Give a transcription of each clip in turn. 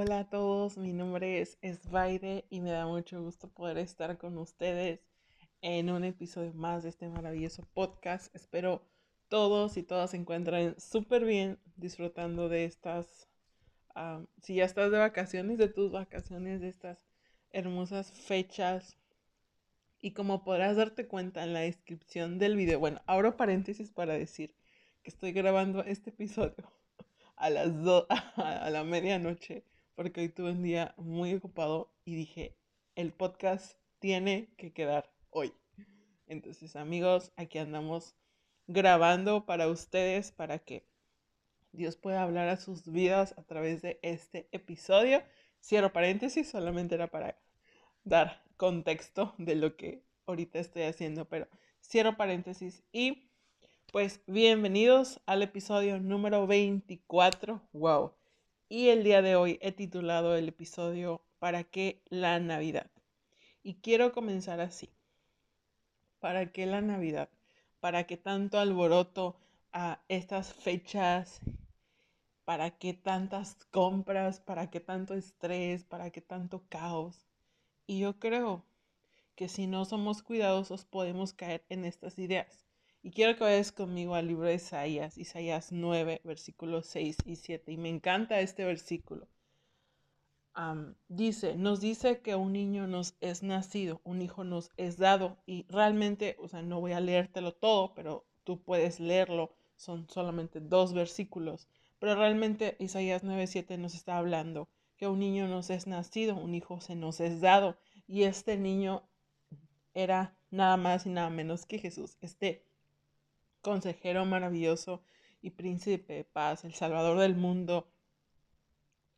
hola a todos, mi nombre es Esvaide y me da mucho gusto poder estar con ustedes en un episodio más de este maravilloso podcast. Espero todos y todas se encuentren súper bien disfrutando de estas, si ya estás de vacaciones, de tus vacaciones, de estas hermosas fechas. Y como podrás darte cuenta en la descripción del video, bueno, abro paréntesis para decir que estoy grabando este episodio a las dos, a la medianoche porque hoy tuve un día muy ocupado y dije, el podcast tiene que quedar hoy. Entonces, amigos, aquí andamos grabando para ustedes para que Dios pueda hablar a sus vidas a través de este episodio. Cierro paréntesis, solamente era para dar contexto de lo que ahorita estoy haciendo, pero cierro paréntesis y pues bienvenidos al episodio número 24. Wow. Y el día de hoy he titulado el episodio ¿Para qué la Navidad? Y quiero comenzar así. ¿Para qué la Navidad? ¿Para qué tanto alboroto a estas fechas? ¿Para qué tantas compras? ¿Para qué tanto estrés? ¿Para qué tanto caos? Y yo creo que si no somos cuidadosos podemos caer en estas ideas. Y quiero que vayas conmigo al libro de Isaías, Isaías 9, versículos 6 y 7. Y me encanta este versículo. dice, nos dice que un niño nos es nacido, un hijo nos es dado. Y realmente, o sea, no voy a leértelo todo, pero tú puedes leerlo. Son solamente dos versículos. Pero realmente Isaías 9, 7 nos está hablando que un niño nos es nacido, un hijo se nos es dado. Y este niño era nada más y nada menos que Jesús. Este consejero maravilloso y príncipe de paz, el salvador del mundo,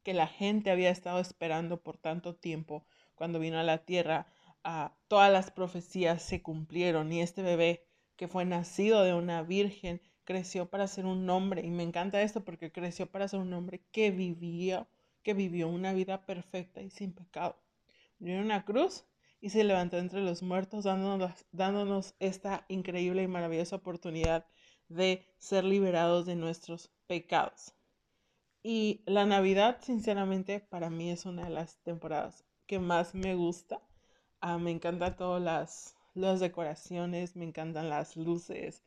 que la gente había estado esperando por tanto tiempo cuando vino a la tierra. a todas las profecías se cumplieron y este bebé que fue nacido de una virgen creció para ser un hombre y me encanta esto porque creció para ser un hombre que vivía, que vivió una vida perfecta y sin pecado. Murió en una cruz y se levantó entre los muertos, dándonos, dándonos esta increíble y maravillosa oportunidad de ser liberados de nuestros pecados. Y la Navidad, sinceramente, para mí es una de las temporadas que más me gusta. Ah, me encantan todas las, las, decoraciones, me encantan las luces.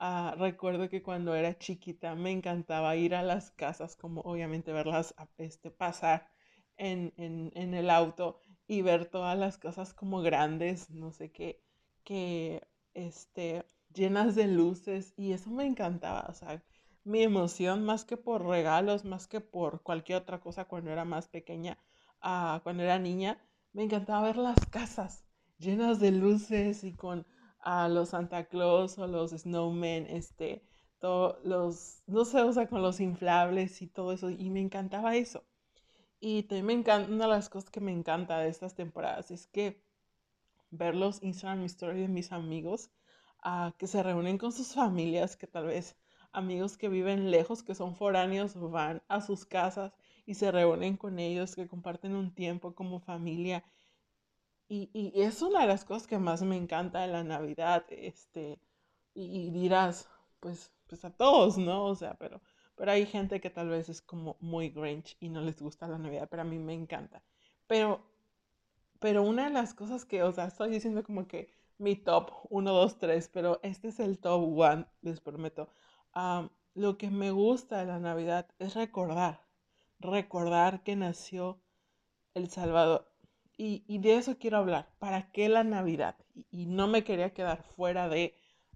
Ah, recuerdo que cuando era chiquita me encantaba ir a las casas, como obviamente verlas este, pasar en, en, en el auto y ver todas las cosas como grandes, no sé qué, que, este, llenas de luces y eso me encantaba, o sea, mi emoción más que por regalos, más que por cualquier otra cosa cuando era más pequeña, uh, cuando era niña, me encantaba ver las casas llenas de luces y con a los Santa Claus o los snowmen, este, todos los, no sé, o sea, con los inflables y todo eso, y me encantaba eso. Y también me encanta, una de las cosas que me encanta de estas temporadas es que ver los Instagram Stories de mis amigos uh, que se reúnen con sus familias, que tal vez amigos que viven lejos, que son foráneos, van a sus casas y se reúnen con ellos, que comparten un tiempo como familia. Y, y es una de las cosas que más me encanta de la Navidad, este, y, y dirás, pues, pues a todos, ¿no? O sea, pero pero hay gente que tal vez es como muy Grinch y no les gusta la Navidad, pero a mí me encanta. Pero, pero una de las cosas que, o sea, estoy diciendo como que mi top 1, 2, 3, pero este es el top 1, les prometo. lo que me gusta de la Navidad es recordar, recordar que nació El Salvador. Y, y de eso quiero hablar. ¿Para qué la Navidad? y no me quería quedar fuera de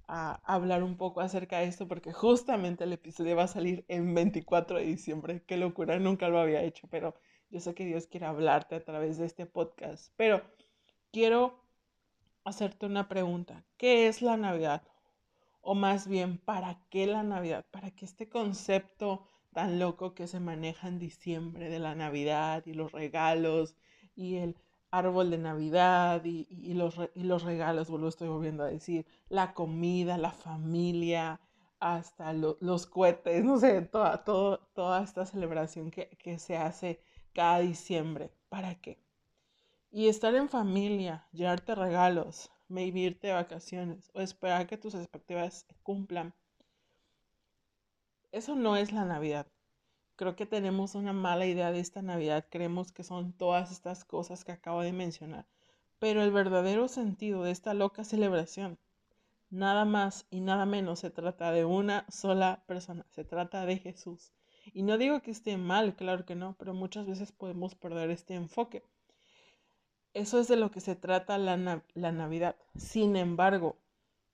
a hablar un poco acerca de esto porque justamente el episodio va a salir en 24 de diciembre. Qué locura, nunca lo había hecho, pero yo sé que Dios quiere hablarte a través de este podcast. Pero quiero hacerte una pregunta. ¿Qué es la Navidad? O más bien, ¿para qué la Navidad? ¿Para qué este concepto tan loco que se maneja en diciembre de la Navidad y los regalos y el árbol de Navidad y, los, los, regalos, vuelvo, estoy volviendo a decir, la comida, la familia, hasta los cohetes, no sé, toda, toda esta celebración que, que se hace cada diciembre. ¿Para qué? Y estar en familia, llevarte regalos, maybe irte de vacaciones o esperar que tus expectativas cumplan. Eso no es la Navidad. Creo que tenemos una mala idea de esta Navidad. Creemos que son todas estas cosas que acabo de mencionar. Pero el verdadero sentido de esta loca celebración, nada más y nada menos, se trata de una sola persona. Se trata de Jesús. Y no digo que esté mal, claro que no, pero muchas veces podemos perder este enfoque. Eso es de lo que se trata la, la Navidad. Sin embargo,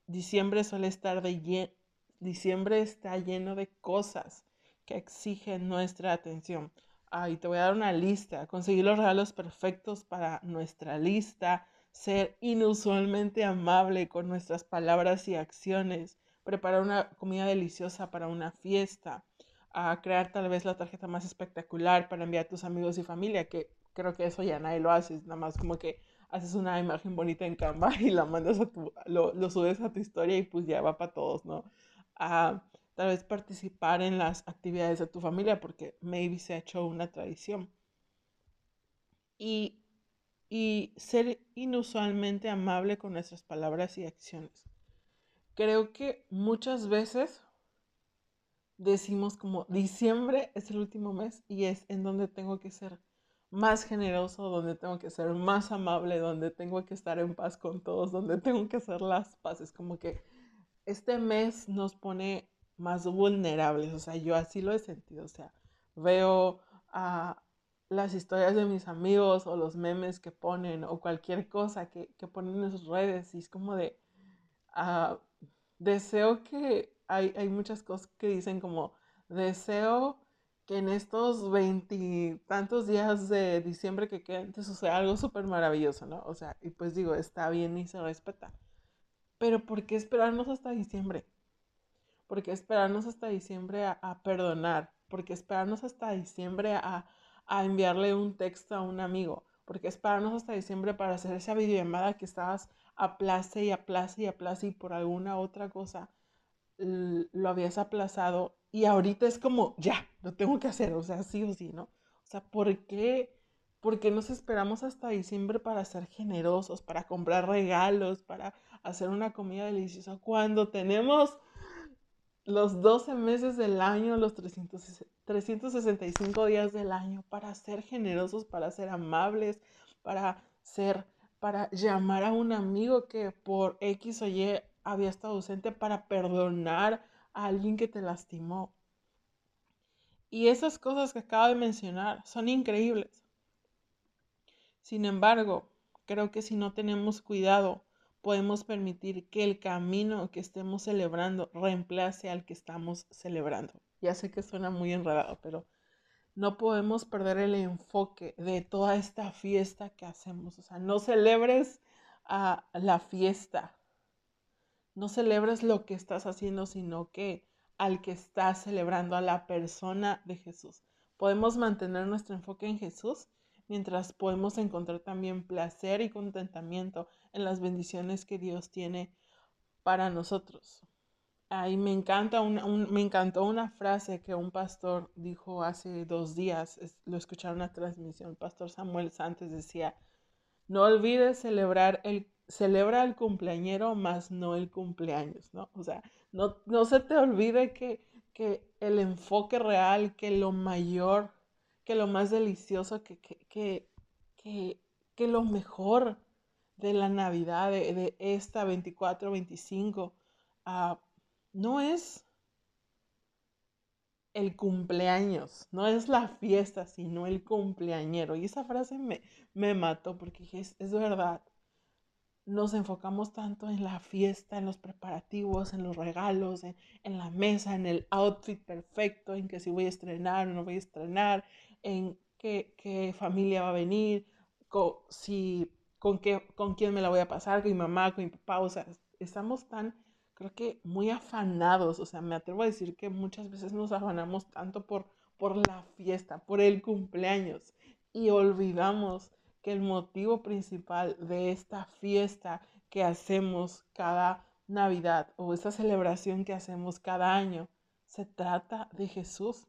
diciembre suele estar de diciembre está lleno de cosas que exigen nuestra atención. Ahí te voy a dar una lista, conseguir los regalos perfectos para nuestra lista, ser inusualmente amable con nuestras palabras y acciones, preparar una comida deliciosa para una fiesta, a crear tal vez la tarjeta más espectacular para enviar a tus amigos y familia, que creo que eso ya nadie lo hace, nada más como que haces una imagen bonita en Canva y la mandas a tu, lo, lo subes a tu historia y pues ya va para todos, ¿no? A tal vez participar en las actividades de tu familia porque maybe se ha hecho una tradición. Y, y ser inusualmente amable con nuestras palabras y acciones. Creo que muchas veces decimos como diciembre es el último mes y es en donde tengo que ser más generoso, donde tengo que ser más amable, donde tengo que estar en paz con todos, donde tengo que hacer las paces. Como que este mes nos pone más vulnerables. O sea, yo así lo he sentido. O sea, veo a las historias de mis amigos o los memes que ponen o cualquier cosa que, ponen en sus redes y es como de, ah, deseo que, hay, hay muchas cosas que dicen como, deseo que en estos veintitantos días de diciembre que quedan te suceda algo súper maravilloso, ¿no? O sea, y pues digo, está bien y se respeta. Pero ¿por qué esperarnos hasta diciembre? ¿Por qué esperarnos hasta diciembre a, perdonar? ¿Por qué esperarnos hasta diciembre a, enviarle un texto a un amigo? ¿Por qué esperarnos hasta diciembre para hacer esa videollamada que estabas aplace y aplace y aplace y por alguna otra cosa lo habías aplazado y ahorita es como, ya, lo tengo que hacer, o sea, sí o sí, ¿no? O sea, ¿por qué, ¿por qué nos esperamos hasta diciembre para ser generosos, para comprar regalos, para hacer una comida deliciosa cuando tenemos los 12 meses del año, los 365 días del año, para ser generosos, para ser amables, para ser, para llamar a un amigo que por X o Y había estado ausente, para perdonar a alguien que te lastimó. Y esas cosas que acabo de mencionar son increíbles. Sin embargo, creo que si no tenemos cuidado, podemos permitir que el camino que estemos celebrando reemplace al que estamos celebrando. Ya sé que suena muy enredado, pero no podemos perder el enfoque de toda esta fiesta que hacemos. O sea, no celebres a la fiesta, no celebres lo que estás haciendo, sino que al que estás celebrando, a la persona de Jesús. Podemos mantener nuestro enfoque en Jesús mientras podemos encontrar también placer y contentamiento en las bendiciones que Dios tiene para nosotros. Ahí me encanta me encantó una frase que un pastor dijo hace dos días, lo escucharon en una transmisión, pastor Samuel Santos decía, no olvides celebrar el, celebra el cumpleañero más no el cumpleaños, ¿no? O sea, no, no se te olvide que, que el enfoque real, que lo mayor, que lo más delicioso, que, que, que, que lo mejor de la Navidad, de, esta 24, 25, ah, no es el cumpleaños, no es la fiesta, sino el cumpleañero. Y esa frase me, me mató porque es, es verdad. Nos enfocamos tanto en la fiesta, en los preparativos, en los regalos, en, en, la mesa, en el outfit perfecto, en que si voy a estrenar o no voy a estrenar, en qué, qué familia va a venir, si con, qué, con quién me la voy a pasar, con mi mamá, con mi papá, o sea, estamos tan, creo que muy afanados, o sea, me atrevo a decir que muchas veces nos afanamos tanto por, por la fiesta, por el cumpleaños, y olvidamos que el motivo principal de esta fiesta que hacemos cada Navidad o esta celebración que hacemos cada año, se trata de Jesús.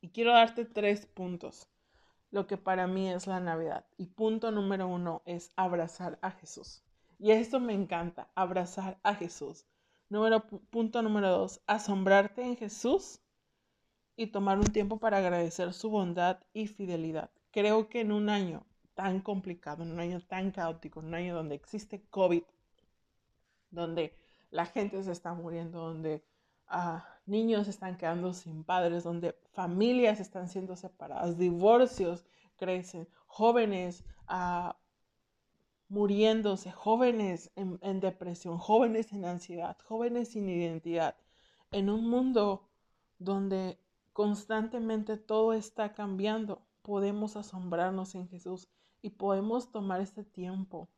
Y quiero darte tres puntos lo que para mí es la Navidad. Y punto número uno es abrazar a Jesús. Y esto me encanta, abrazar a Jesús. Número, punto número dos, asombrarte en Jesús y tomar un tiempo para agradecer su bondad y fidelidad. Creo que en un año tan complicado, en un año tan caótico, en un año donde existe COVID, donde la gente se está muriendo, donde niños están quedando sin padres, donde familias están siendo separadas, divorcios crecen, jóvenes uh, muriéndose, jóvenes en, depresión, jóvenes en ansiedad, jóvenes sin identidad, en un mundo donde constantemente todo está cambiando, podemos asombrarnos en Jesús y podemos tomar este tiempo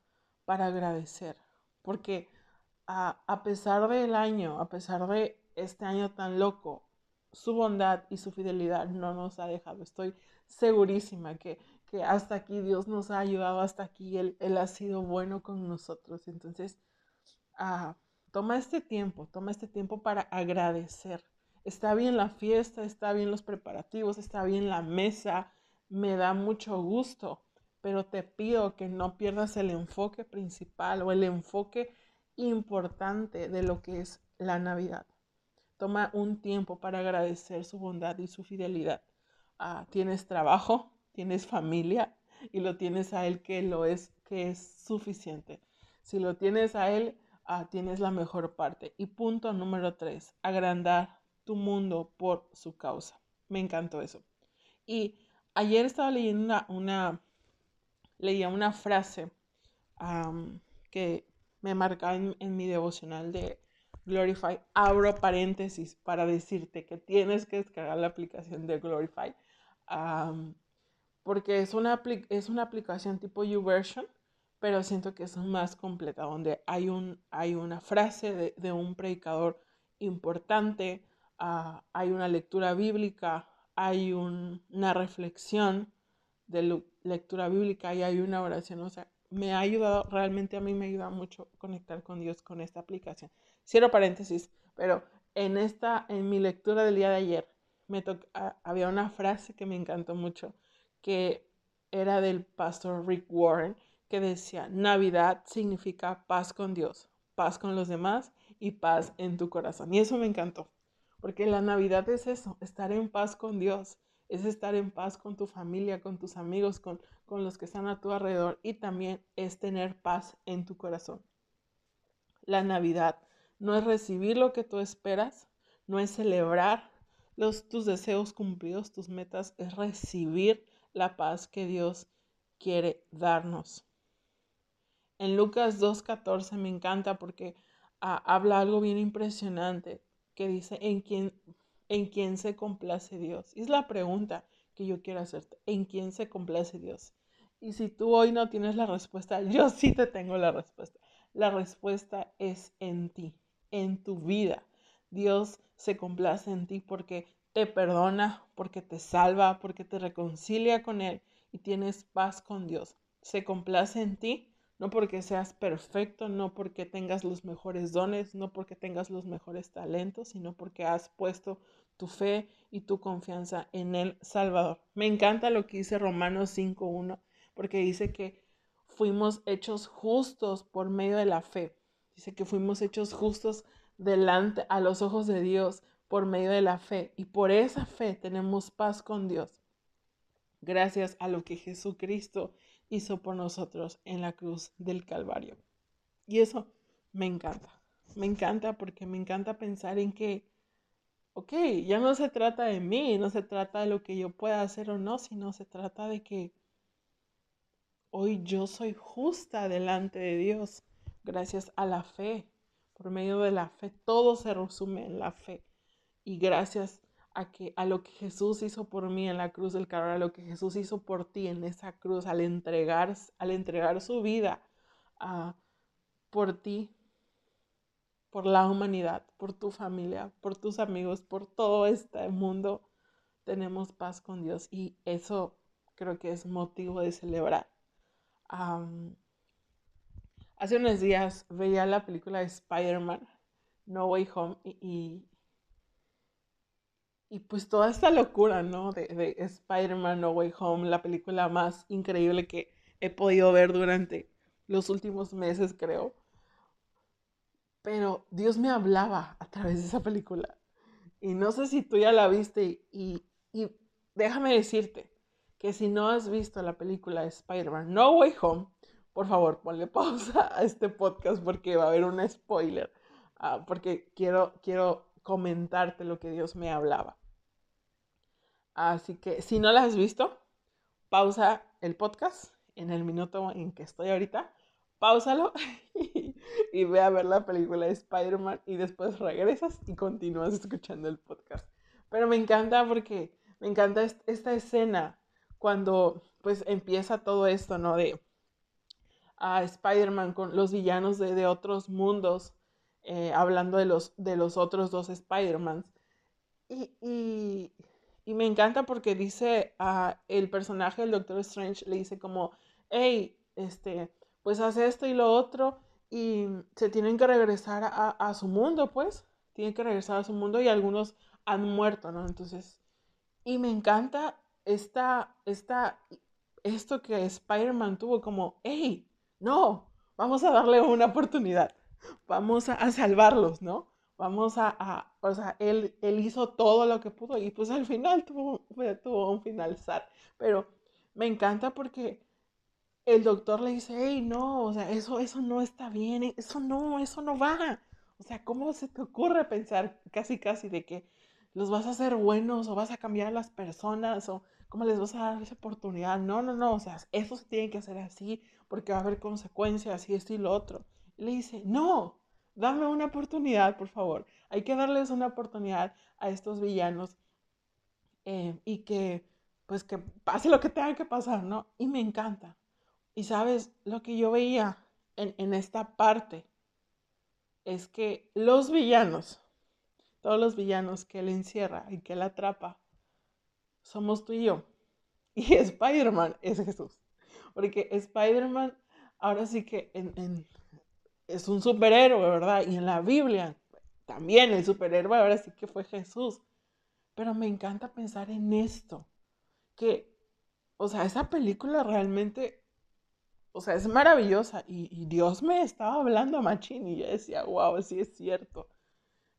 para agradecer, porque a, pesar del año, a pesar de este año tan loco, su bondad y su fidelidad no nos ha dejado. Estoy segurísima que, que hasta aquí Dios nos ha ayudado, hasta aquí Él, él ha sido bueno con nosotros. Entonces, ah, toma este tiempo, toma este tiempo para agradecer. Está bien la fiesta, está bien los preparativos, está bien la mesa, me da mucho gusto, pero te pido que no pierdas el enfoque principal o el enfoque importante de lo que es la Navidad. Toma un tiempo para agradecer su bondad y su fidelidad. Ah, tienes trabajo, tienes familia y lo tienes a Él que lo es, que es suficiente. Si lo tienes a Él, ah, tienes la mejor parte. Y punto número tres, agrandar tu mundo por su causa. Me encantó eso. Y ayer estaba leyendo una, una leía una frase que me marca en, mi devocional de Glorify. Abro paréntesis para decirte que tienes que descargar la aplicación de Glorify. porque es una, es una aplicación tipo YouVersion, pero siento que es más completa, donde hay, un, hay una frase de, un predicador importante, ah, hay una lectura bíblica, hay una reflexión de lectura bíblica y hay una oración. O sea, me ha ayudado, realmente a mí me ayuda mucho conectar con Dios con esta aplicación. Cierro paréntesis, pero en esta, en mi lectura del día de ayer, me había una frase que me encantó mucho, que era del pastor Rick Warren, que decía, Navidad significa paz con Dios, paz con los demás y paz en tu corazón. Y eso me encantó, porque la Navidad es eso, estar en paz con Dios, es estar en paz con tu familia, con tus amigos, con, con los que están a tu alrededor y también es tener paz en tu corazón. La Navidad no es recibir lo que tú esperas, no es celebrar los, tus deseos cumplidos, tus metas, es recibir la paz que Dios quiere darnos. En Lucas 2.14 me encanta porque ah, habla algo bien impresionante que dice en quién ¿En quién se complace Dios? es la pregunta que yo quiero hacerte. ¿En quién se complace Dios? Y si tú hoy no tienes la respuesta, yo sí te tengo la respuesta. La respuesta es en ti, en tu vida. Dios se complace en ti porque te perdona, porque te salva, porque te reconcilia con Él y tienes paz con Dios. Se complace en ti no porque seas perfecto, no porque tengas los mejores dones, no porque tengas los mejores talentos, sino porque has puesto tu fe y tu confianza en el Salvador. Me encanta lo que dice Romanos 5.1, porque dice que fuimos hechos justos por medio de la fe. Dice que fuimos hechos justos delante a los ojos de Dios por medio de la fe. Y por esa fe tenemos paz con Dios. Gracias a lo que Jesucristo hizo por nosotros en la cruz del Calvario. Y eso me encanta. Me encanta porque me encanta pensar en que, ok, ya no se trata de mí, no se trata de lo que yo pueda hacer o no, sino se trata de que hoy yo soy justa delante de Dios gracias a la fe. Por medio de la fe, todo se resume en la fe. Y gracias a, que, a lo que Jesús hizo por mí en la cruz del Calvario, a lo que Jesús hizo por ti en esa cruz, al entregar, al entregar su vida ah, por ti, por la humanidad, por tu familia, por tus amigos, por todo este mundo, tenemos paz con Dios y eso creo que es motivo de celebrar. Hace unos días veía la película de Spider-Man, No Way Home, y, y pues toda esta locura, ¿no? De, de Spider-Man No Way Home, la película más increíble que he podido ver durante los últimos meses, creo. Pero Dios me hablaba a través de esa película. Y no sé si tú ya la viste y, y déjame decirte que si no has visto la película Spider-Man No Way Home, por favor, ponle pausa a este podcast porque va a haber un spoiler, ah, porque quiero, quiero comentarte lo que Dios me hablaba. Así que si no la has visto, pausa el podcast en el minuto en que estoy ahorita, pausalo y, ve a ver la película de Spider-Man y después regresas y continúas escuchando el podcast. Pero me encanta porque me encanta esta escena cuando pues empieza todo esto, ¿no? De a Spider-Man con los villanos de, otros mundos, eh, hablando de los, de los otros dos Spider-Mans. Y, me encanta porque dice a el personaje del Doctor Strange, le dice como, hey, este, pues hace esto y lo otro y se tienen que regresar a, a su mundo, pues, tienen que regresar a su mundo y algunos han muerto, ¿no? Entonces, y me encanta esta, esta, esto que Spider-Man tuvo como, hey, no, vamos a darle una oportunidad, vamos a, salvarlos, ¿no? Vamos a, o sea, él, él, hizo todo lo que pudo y pues al final tuvo, tuvo un final sad, pero me encanta porque el doctor le dice, hey, no, o sea, eso, eso no está bien, eso no, eso no va. O sea, ¿cómo se te ocurre pensar casi, casi de que los vas a hacer buenos o vas a cambiar a las personas o cómo les vas a dar esa oportunidad? No, no, no, o sea, eso se tiene que hacer así porque va a haber consecuencias y esto y lo otro. Y le dice, no, dame una oportunidad, por favor. Hay que darles una oportunidad a estos villanos eh, y que, pues, que pase lo que tenga que pasar, ¿no? Y me encanta. Y sabes, lo que yo veía en, en esta parte es que los villanos, todos los villanos que él encierra y que él atrapa, somos tú y yo. Y Spider-Man es Jesús. Porque Spider-Man ahora sí que es un superhéroe, ¿verdad? Y en la Biblia también el superhéroe ahora sí que fue Jesús. Pero me encanta pensar en esto. Que, o sea, esa película realmente, o sea, es maravillosa. Y, Dios me estaba hablando a Machín y yo decía, wow, sí es cierto.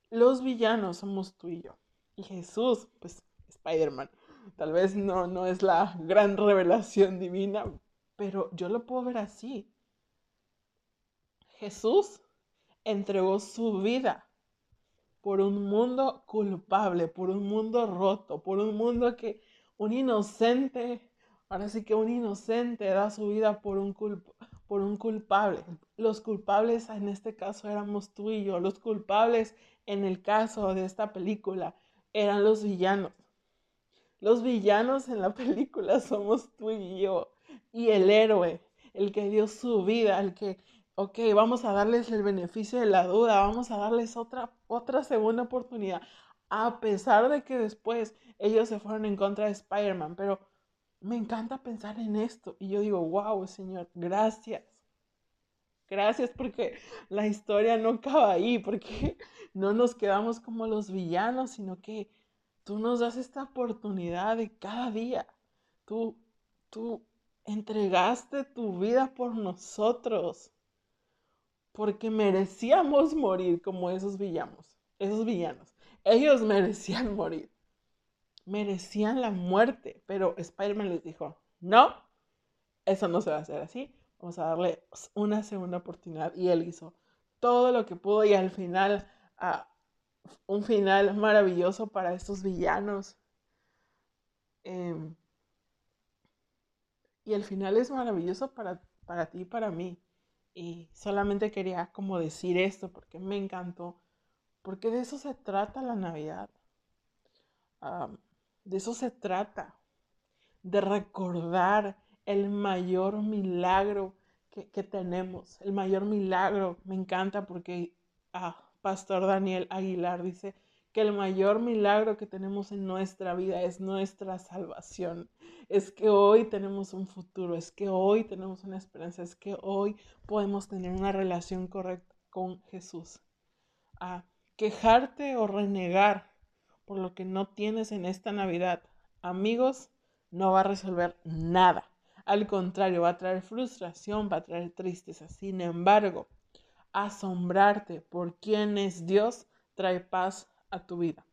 Los villanos somos tú y yo. Y Jesús, pues, Spider-Man. Tal vez no, no es la gran revelación divina, pero yo lo puedo ver así. Jesús entregó su vida por un mundo culpable, por un mundo roto, por un mundo que un inocente, ahora sí que un inocente da su vida por un, por un culpable. Los culpables en este caso éramos tú y yo, los culpables en el caso de esta película eran los villanos. Los villanos en la película somos tú y yo y el héroe, el que dio su vida, el que, ok, vamos a darles el beneficio de la duda, vamos a darles otra, otra segunda oportunidad, a pesar de que después ellos se fueron en contra de Spider-Man, pero me encanta pensar en esto y yo digo, wow, Señor, gracias. Gracias porque la historia no acaba ahí, porque no nos quedamos como los villanos, sino que tú nos das esta oportunidad de cada día. Tú, tú entregaste tu vida por nosotros, porque merecíamos morir como esos villanos, esos villanos. Ellos merecían morir, merecían la muerte, pero Spider-Man les dijo, no, eso no se va a hacer así, vamos a darle una segunda oportunidad y él hizo todo lo que pudo y al final, ah, un final maravilloso para estos villanos. Em, y el final es maravilloso para, para ti y para mí. Y solamente quería como decir esto porque me encantó. Porque de eso se trata la Navidad. de eso se trata. De recordar el mayor milagro que, tenemos. El mayor milagro. Me encanta porque ah, Pastor Daniel Aguilar dice que el mayor milagro que tenemos en nuestra vida es nuestra salvación. Es que hoy tenemos un futuro, es que hoy tenemos una esperanza, es que hoy podemos tener una relación correcta con Jesús. A quejarte o renegar por lo que no tienes en esta Navidad, amigos, no va a resolver nada. Al contrario, va a traer frustración, va a traer tristeza. Sin embargo, asombrarte por quién es Dios trae paz a tu vida.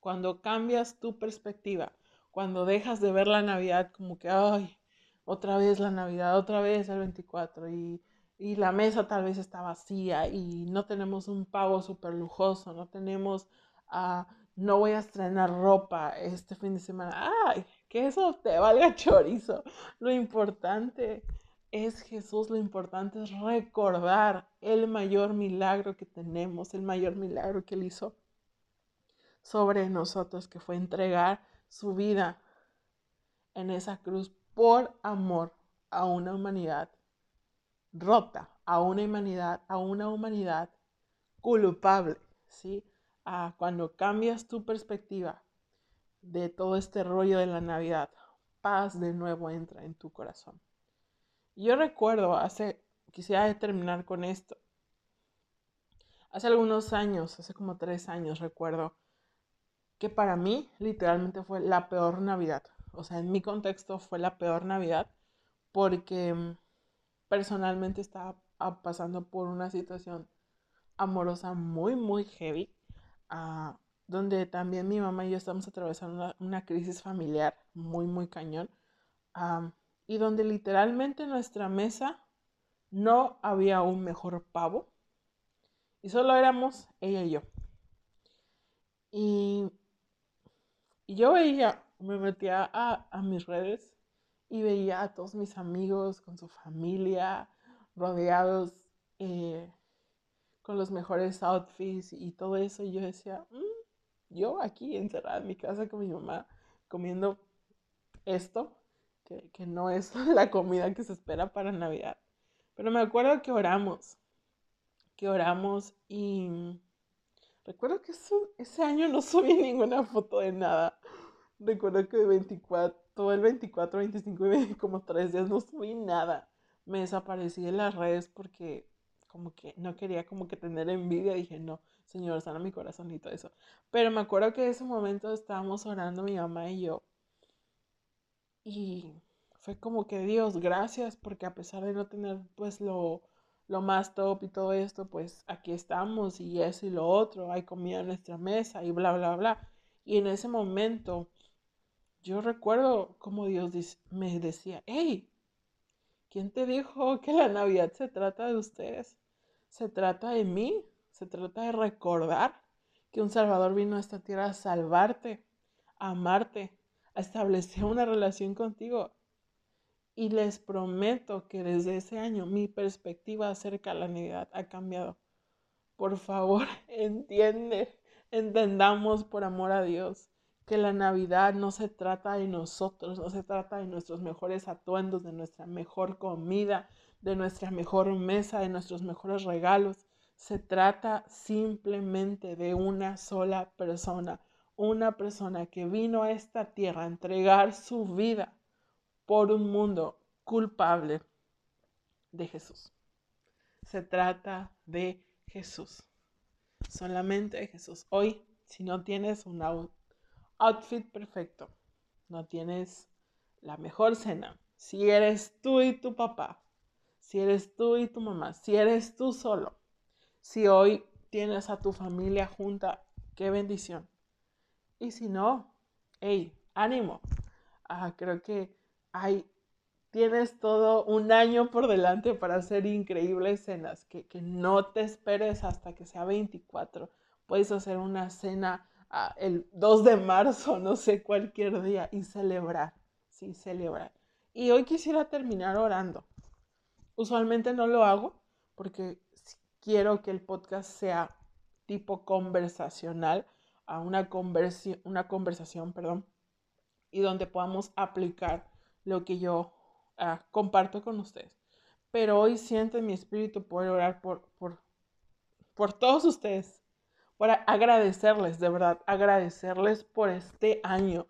Cuando cambias tu perspectiva, cuando dejas de ver la Navidad como que, ay, otra vez la Navidad, otra vez el 24 y, y la mesa tal vez está vacía y no tenemos un pavo súper lujoso, no tenemos, uh, no voy a estrenar ropa este fin de semana. Ay, que eso te valga chorizo. Lo importante es Jesús, lo importante es recordar el mayor milagro que tenemos, el mayor milagro que Él hizo sobre nosotros, que fue entregar su vida en esa cruz por amor a una humanidad rota, a una humanidad, a una humanidad culpable, ¿sí? cuando cambias tu perspectiva de todo este rollo de la Navidad, paz de nuevo entra en tu corazón. Yo recuerdo hace, quisiera terminar con esto. Hace algunos años, hace como tres años, recuerdo que para mí literalmente fue la peor Navidad. O sea, en mi contexto fue la peor Navidad porque mm, personalmente estaba pasando por una situación amorosa muy, muy heavy, ah, donde también mi mamá y yo estamos atravesando una, crisis familiar muy, muy cañón, y donde literalmente en nuestra mesa no había un mejor pavo, y solo éramos ella y yo. Y y yo veía, me metía a, mis redes y veía a todos mis amigos con su familia, rodeados eh, con los mejores outfits y todo eso. Y yo decía, mm, yo aquí encerrada en mi casa con mi mamá comiendo esto, que, no es la comida que se espera para Navidad. Pero me acuerdo que oramos, que oramos y Recuerdo que ese año no subí ninguna foto de nada. Recuerdo que 24, todo el 24, 25 y como tres días no subí nada. Me desaparecí de las redes porque como que no quería como que tener envidia. Dije, no, Señor, sana mi corazón y todo eso. Pero me acuerdo que en ese momento estábamos orando mi mamá y yo. Y fue como que Dios, gracias, porque a pesar de no tener pues lo lo más top y todo esto, pues aquí estamos y eso y lo otro, hay comida en nuestra mesa y bla, bla, bla. Y en ese momento yo recuerdo como Dios me decía, hey, ¿quién te dijo que la Navidad se trata de ustedes? Se trata de mí, se trata de recordar que un Salvador vino a esta tierra a salvarte, a amarte, a establecer una relación contigo. Y les prometo que desde ese año mi perspectiva acerca de la Navidad ha cambiado. Por favor, entiende, entendamos por amor a Dios que la Navidad no se trata de nosotros, no se trata de nuestros mejores atuendos, de nuestra mejor comida, de nuestra mejor mesa, de nuestros mejores regalos. Se trata simplemente de una sola persona, una persona que vino a esta tierra a entregar su vida por un mundo culpable de Jesús. Se trata de Jesús. Solamente de Jesús. Hoy, si no tienes un outfit perfecto, no tienes la mejor cena, si eres tú y tu papá, si eres tú y tu mamá, si eres tú solo, si hoy tienes a tu familia junta, qué bendición. Y si no, hey, ánimo. Ah, creo que hay, tienes todo un año por delante para hacer increíbles cenas, que, no te esperes hasta que sea 24. Puedes hacer una cena ah, el 2 de marzo, no sé, cualquier día y celebrar, sí, celebrar. Y hoy quisiera terminar orando. Usualmente no lo hago porque quiero que el podcast sea tipo conversacional, a una, una conversación, perdón, y donde podamos aplicar lo que yo ah, comparto con ustedes. Pero hoy siento en mi espíritu poder orar por, por, por todos ustedes, por agradecerles, de verdad, agradecerles por este año.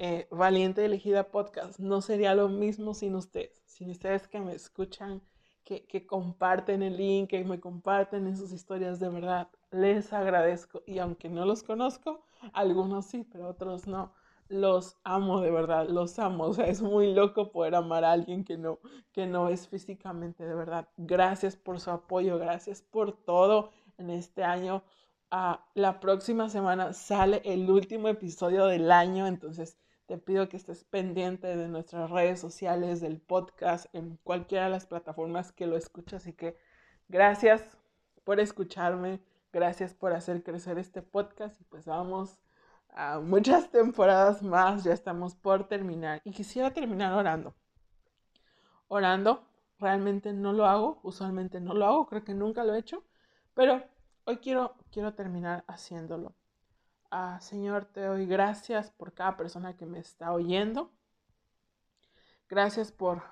Eh, Valiente Elegida Podcast no sería lo mismo sin ustedes, sin ustedes que me escuchan, que, comparten el link, que me comparten en sus historias, de verdad, les agradezco. Y aunque no los conozco, algunos sí, pero otros no los amo de verdad, los amo. O sea, es muy loco poder amar a alguien que no, que no es físicamente de verdad. Gracias por su apoyo, gracias por todo en este año. Ah, la próxima semana sale el último episodio del año, entonces te pido que estés pendiente de nuestras redes sociales, del podcast, en cualquiera de las plataformas que lo escuchas. Así que gracias por escucharme, gracias por hacer crecer este podcast y pues vamos a muchas temporadas más, ya estamos por terminar. Y quisiera terminar orando. Orando, realmente no lo hago, usualmente no lo hago, creo que nunca lo he hecho, pero Hoy quiero, quiero terminar haciéndolo. Ah, Señor, te doy gracias por cada persona que me está oyendo. Gracias por,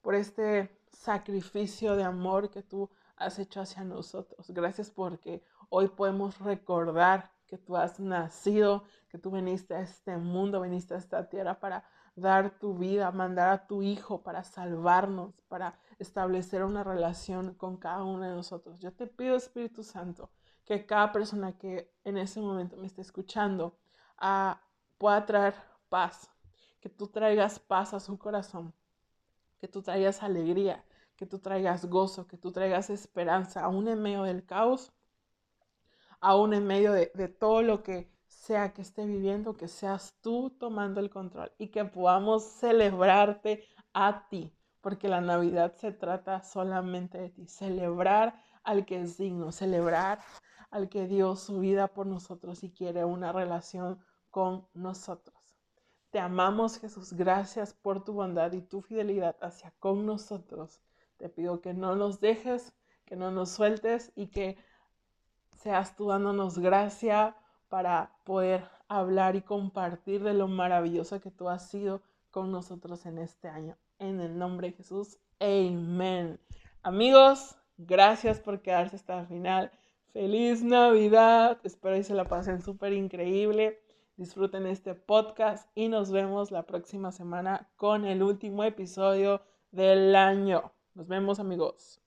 por este sacrificio de amor que tú has hecho hacia nosotros. Gracias porque hoy podemos recordar que tú has nacido, que tú viniste a este mundo, viniste a esta tierra para dar tu vida, mandar a tu Hijo para salvarnos, para establecer una relación con cada uno de nosotros. Yo te pido, Espíritu Santo, que cada persona que en ese momento me esté escuchando ah, pueda traer paz, que tú traigas paz a su corazón, que tú traigas alegría, que tú traigas gozo, que tú traigas esperanza, aún en medio del caos, aún en medio de, de todo lo que sea que esté viviendo, que seas tú tomando el control y que podamos celebrarte a ti, porque la Navidad se trata solamente de ti, celebrar al que es digno, celebrar al que dio su vida por nosotros y quiere una relación con nosotros. Te amamos Jesús, gracias por tu bondad y tu fidelidad hacia con nosotros. Te pido que no nos dejes, que no nos sueltes y que seas tú dándonos gracia para poder hablar y compartir de lo maravilloso que tú has sido con nosotros en este año. En el nombre de Jesús, amén. Amigos, gracias por quedarse hasta el final. Feliz Navidad. Espero que se la pasen súper increíble. Disfruten este podcast y nos vemos la próxima semana con el último episodio del año. Nos vemos amigos.